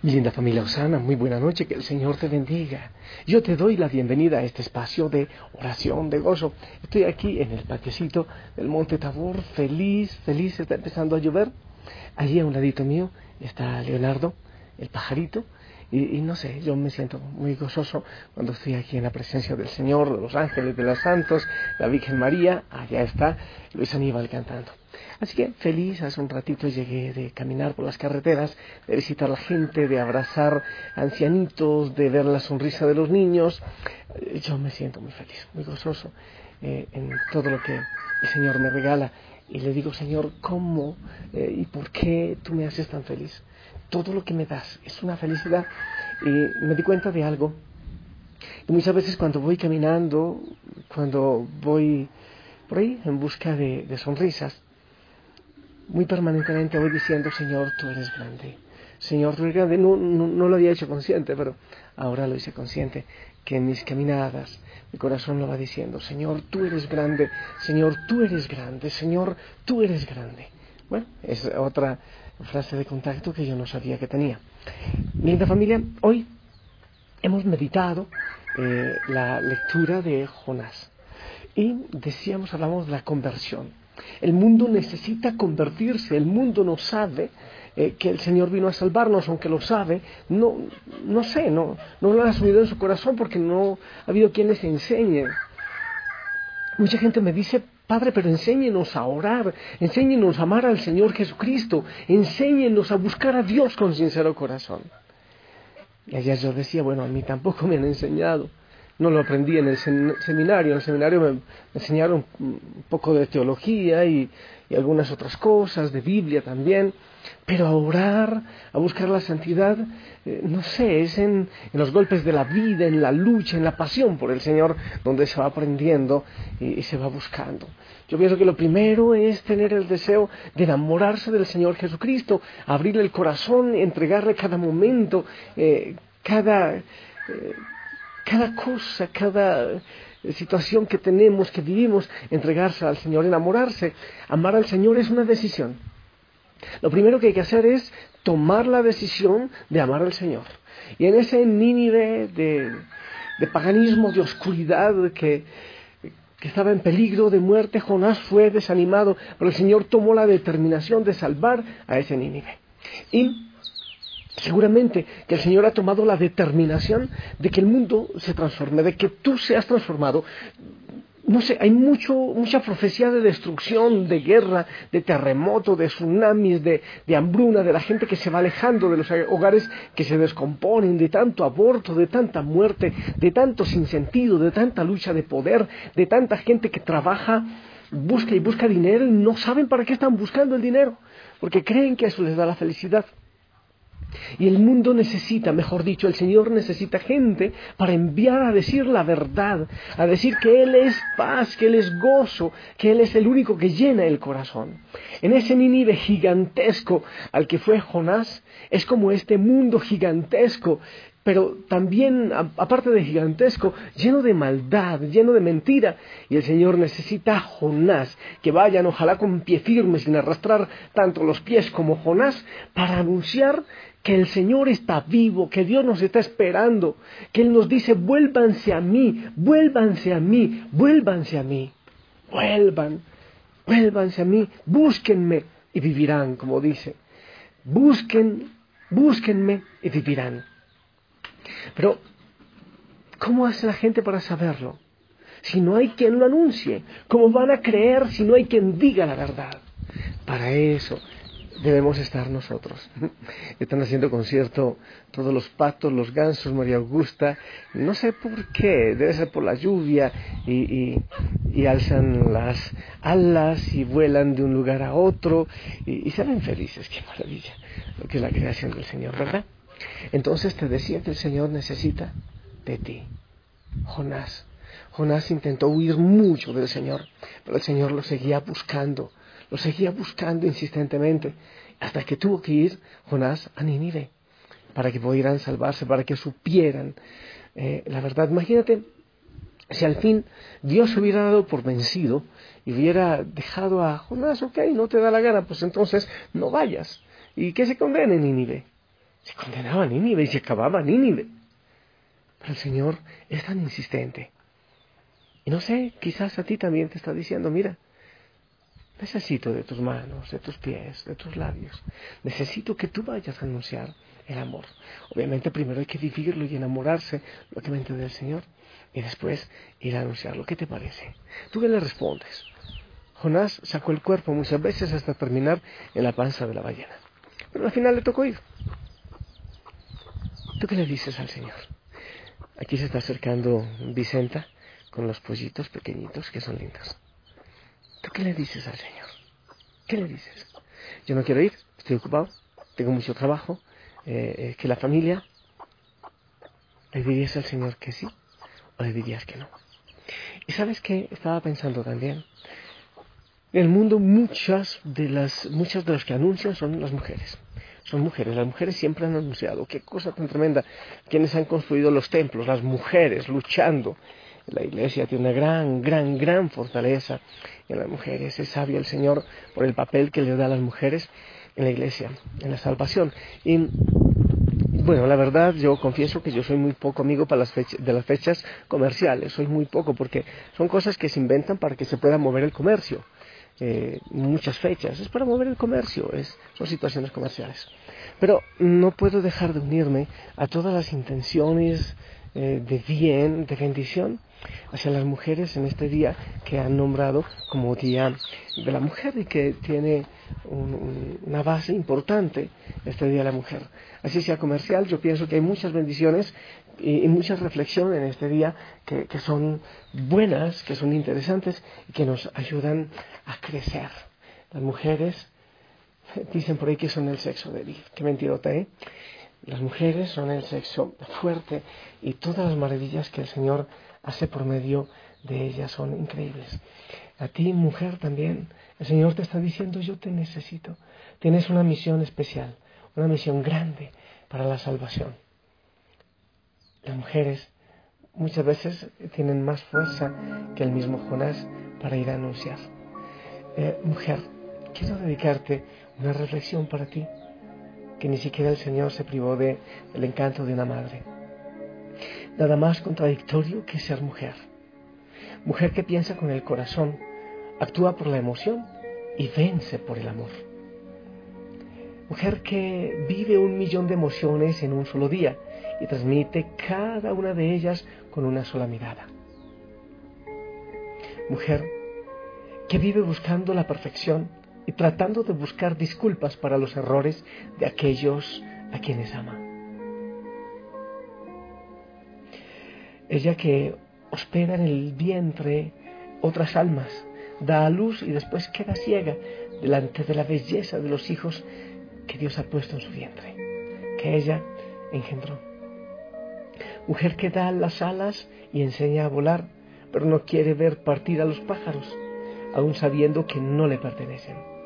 Mi linda familia Osana, muy buena noche, que el Señor te bendiga. Yo te doy la bienvenida a este espacio de oración, de gozo. Estoy aquí en el patiecito del Monte Tabor, feliz, feliz, está empezando a llover. Allí a un ladito mío está Leonardo, el pajarito, y, no sé, yo me siento muy gozoso cuando estoy aquí en la presencia del Señor, de los ángeles, de los santos, la Virgen María, allá está Luis Aníbal cantando. Así que feliz, hace un ratito llegué de caminar por las carreteras, de visitar a la gente, de abrazar ancianitos, de ver la sonrisa de los niños. Yo me siento muy feliz, muy gozoso eh, en todo lo que el Señor me regala. Y le digo, Señor, ¿cómo eh, y por qué tú me haces tan feliz? Todo lo que me das es una felicidad. Y me di cuenta de algo. Y muchas veces cuando voy caminando, cuando voy por ahí en busca de, sonrisas, muy permanentemente voy diciendo, Señor, tú eres grande. Señor, tú eres grande. No, no, lo había hecho consciente, pero ahora lo hice consciente, que en mis caminadas mi corazón lo va diciendo, Señor, tú eres grande, Señor, tú eres grande, Señor, tú eres grande. Bueno, es otra frase de contacto que yo no sabía que tenía. Mi linda familia, hoy hemos meditado eh, la lectura de Jonás y decíamos, hablamos de la conversión. El mundo necesita convertirse, el mundo no sabe eh, que el Señor vino a salvarnos, aunque lo sabe, no, no sé, no, no lo ha asumido en su corazón porque no ha habido quien les enseñe. Mucha gente me dice, Padre, pero enséñenos a orar, enséñenos a amar al Señor Jesucristo, enséñenos a buscar a Dios con sincero corazón. Y ayer yo decía, bueno, a mí tampoco me han enseñado. No lo aprendí en el seminario. En el seminario me enseñaron un poco de teología y, y algunas otras cosas, de Biblia también. Pero a orar, a buscar la santidad, eh, no sé, es en, los golpes de la vida, en la lucha, en la pasión por el Señor, donde se va aprendiendo y, se va buscando. Yo pienso que lo primero es tener el deseo de enamorarse del Señor Jesucristo, abrirle el corazón, entregarle cada momento, eh, cada, eh, cada cosa, cada situación que tenemos, que vivimos, entregarse al Señor, enamorarse. Amar al Señor es una decisión. Lo primero que hay que hacer es tomar la decisión de amar al Señor. Y en ese Nínive de, paganismo, de oscuridad que, que estaba en peligro de muerte, Jonás fue desanimado, pero el Señor tomó la determinación de salvar a ese Nínive. Y seguramente que el Señor ha tomado la determinación de que el mundo se transforme, de que tú seas transformado no sé, hay mucho, mucha profecía de destrucción, de guerra, de terremoto, de tsunamis, de, de, hambruna, de la gente que se va alejando de los hogares que se descomponen, de tanto aborto, de tanta muerte, de tanto sinsentido, de tanta lucha de poder, de tanta gente que trabaja, busca y busca dinero y no saben para qué están buscando el dinero, porque creen que eso les da la felicidad. Y el mundo necesita, mejor dicho, el Señor necesita gente para enviar a decir la verdad, a decir que Él es paz, que Él es gozo, que Él es el único que llena el corazón. En ese Nínive gigantesco al que fue Jonás, es como este mundo gigantesco, pero también, aparte de gigantesco, lleno de maldad, lleno de mentira. Y el Señor necesita a Jonás, que vayan, ojalá con pie firme, sin arrastrar tanto los pies como Jonás, para anunciar que el Señor está vivo, que Dios nos está esperando, que Él nos dice, vuélvanse a mí, vuélvanse a mí, vuélvanse a mí, vuelvan, vuélvanse a mí, búsquenme y vivirán, como dice. Busquen, búsquenme y vivirán. Pero, ¿cómo hace la gente para saberlo? Si no hay quien lo anuncie, ¿cómo van a creer si no hay quien diga la verdad? Para eso debemos estar nosotros. Están haciendo concierto todos los patos, los gansos, María Augusta, no sé por qué, debe ser por la lluvia, y, alzan las alas y vuelan de un lugar a otro y, y se ven felices, qué maravilla, lo que es la creación del Señor, ¿verdad? Entonces te decía que el Señor necesita de ti. Jonás. Jonás intentó huir mucho del Señor, pero el Señor lo seguía buscando lo seguía buscando insistentemente, hasta que tuvo que ir Jonás a Nínive, para que pudieran salvarse, para que supieran eh, la verdad. Imagínate si al fin Dios hubiera dado por vencido y hubiera dejado a Jonás, ok, no te da la gana, pues entonces no vayas. ¿Y qué se condena en Nínive? Se condenaba a Nínive y se acababa Nínive. Pero el Señor es tan insistente. Y no sé, quizás a ti también te está diciendo, mira, Necesito de tus manos, de tus pies, de tus labios. Necesito que tú vayas a anunciar el amor. Obviamente primero hay que vivirlo y enamorarse locamente del Señor y después ir a anunciarlo. ¿Qué te parece? ¿Tú qué le respondes? Jonás sacó el cuerpo muchas veces hasta terminar en la panza de la ballena. Pero al final le tocó ir. ¿Tú qué le dices al Señor? Aquí se está acercando Vicenta con los pollitos pequeñitos que son lindos. ¿Tú qué le dices al Señor? ¿Qué le dices? Yo no quiero ir, estoy ocupado, tengo mucho trabajo, eh, que la familia. ¿Le dirías al Señor que sí o le dirías que no? Y sabes qué estaba pensando también. En el mundo muchas de las muchas de las que anuncian son las mujeres. Son mujeres, las mujeres siempre han anunciado. Qué cosa tan tremenda. Quienes han construido los templos, las mujeres luchando la iglesia tiene una gran, gran, gran fortaleza en las mujeres. Es sabio el Señor por el papel que le da a las mujeres en la iglesia, en la salvación. Y bueno, la verdad, yo confieso que yo soy muy poco amigo para las de las fechas comerciales, soy muy poco porque son cosas que se inventan para que se pueda mover el comercio. Eh, muchas fechas, es para mover el comercio, es, son situaciones comerciales. Pero no puedo dejar de unirme a todas las intenciones eh, de bien, de bendición hacia las mujeres en este día que han nombrado como Día de la Mujer y que tiene una base importante este Día de la Mujer. Así sea comercial, yo pienso que hay muchas bendiciones y, muchas reflexiones en este día que, que son buenas, que son interesantes y que nos ayudan a crecer. Las mujeres dicen por ahí que son el sexo débil. Qué mentirota, ¿eh? Las mujeres son el sexo fuerte y todas las maravillas que el Señor hace por medio de ellas son increíbles. A ti, mujer, también, el Señor te está diciendo, yo te necesito. Tienes una misión especial, una misión grande para la salvación. Las mujeres muchas veces tienen más fuerza que el mismo Jonás para ir a anunciar. Eh, mujer, quiero dedicarte una reflexión para ti, que ni siquiera el Señor se privó de el encanto de una madre nada más contradictorio que ser mujer. Mujer que piensa con el corazón, actúa por la emoción y vence por el amor. Mujer que vive un millón de emociones en un solo día y transmite cada una de ellas con una sola mirada. Mujer que vive buscando la perfección y tratando de buscar disculpas para los errores de aquellos a quienes ama. ella que hospeda en el vientre otras almas, da a luz y después queda ciega delante de la belleza de los hijos que Dios ha puesto en su vientre, que ella engendró. Mujer que da las alas y enseña a volar, pero no quiere ver partir a los pájaros, aun sabiendo que no le pertenecen.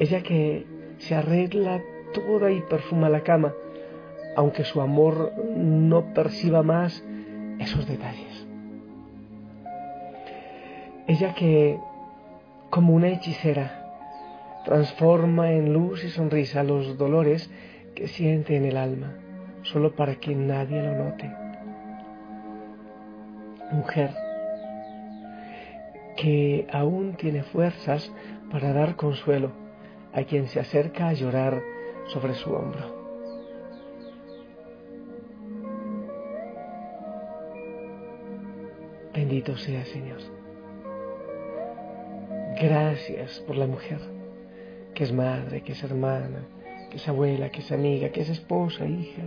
Ella que se arregla toda y perfuma la cama, aunque su amor no perciba más esos detalles. Ella que, como una hechicera, transforma en luz y sonrisa los dolores que siente en el alma, solo para que nadie lo note. Mujer, que aún tiene fuerzas para dar consuelo a quien se acerca a llorar sobre su hombro. Bendito sea Señor. Gracias por la mujer. que es madre, que es hermana, que es abuela, que es amiga, que es esposa, hija.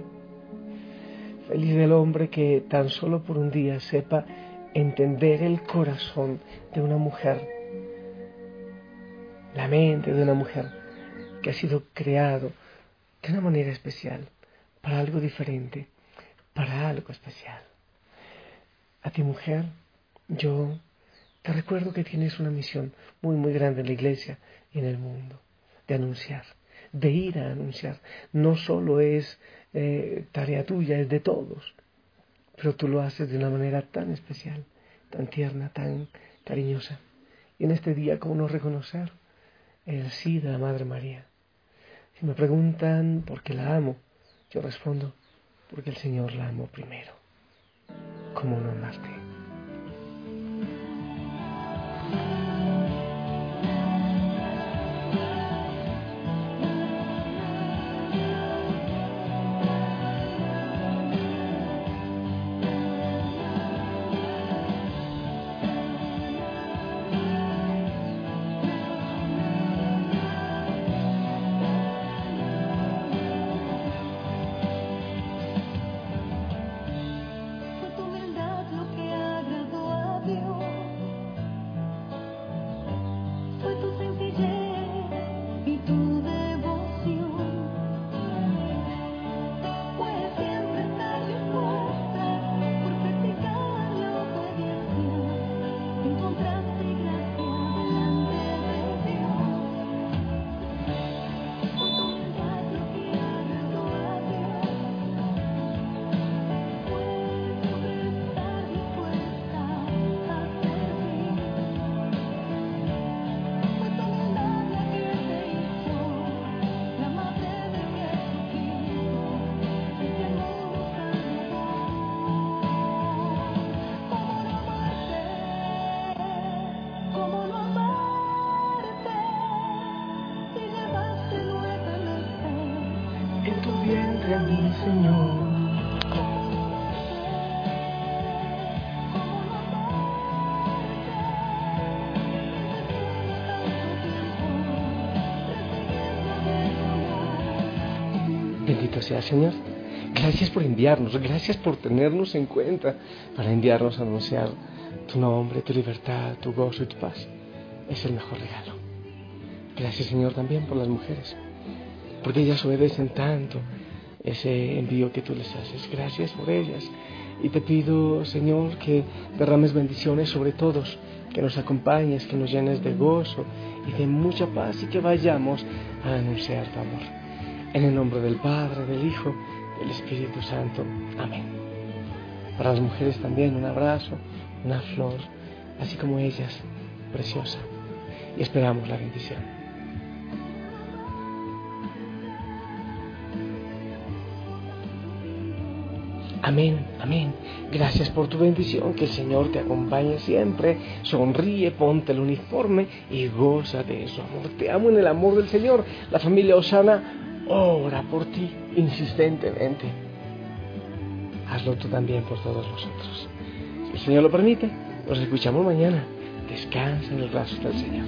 Feliz del hombre que tan solo por un día sepa entender el corazón de una mujer, la mente de una mujer que ha sido creado de una manera especial, para algo diferente, para algo especial. A ti mujer, yo te recuerdo que tienes una misión muy, muy grande en la iglesia y en el mundo, de anunciar, de ir a anunciar. No solo es eh, tarea tuya, es de todos, pero tú lo haces de una manera tan especial, tan tierna, tan cariñosa. Y en este día, ¿cómo no reconocer el sí de la Madre María? Si me preguntan por qué la amo, yo respondo, porque el Señor la amó primero. ¿Cómo no amarte? Bendito sea Señor. Gracias por enviarnos, gracias por tenernos en cuenta para enviarnos a anunciar tu nombre, tu libertad, tu gozo y tu paz. Es el mejor regalo. Gracias Señor también por las mujeres, porque ellas obedecen tanto ese envío que tú les haces. Gracias por ellas. Y te pido, Señor, que derrames bendiciones sobre todos, que nos acompañes, que nos llenes de gozo y de mucha paz y que vayamos a anunciar tu amor. En el nombre del Padre, del Hijo, del Espíritu Santo. Amén. Para las mujeres también un abrazo, una flor, así como ellas, preciosa. Y esperamos la bendición. Amén, amén. Gracias por tu bendición, que el Señor te acompañe siempre. Sonríe, ponte el uniforme y goza de su amor. Te amo en el amor del Señor. La familia Osana ora por ti insistentemente. Hazlo tú también por todos nosotros. Si el Señor lo permite, nos escuchamos mañana. Descansa en los brazos del Señor.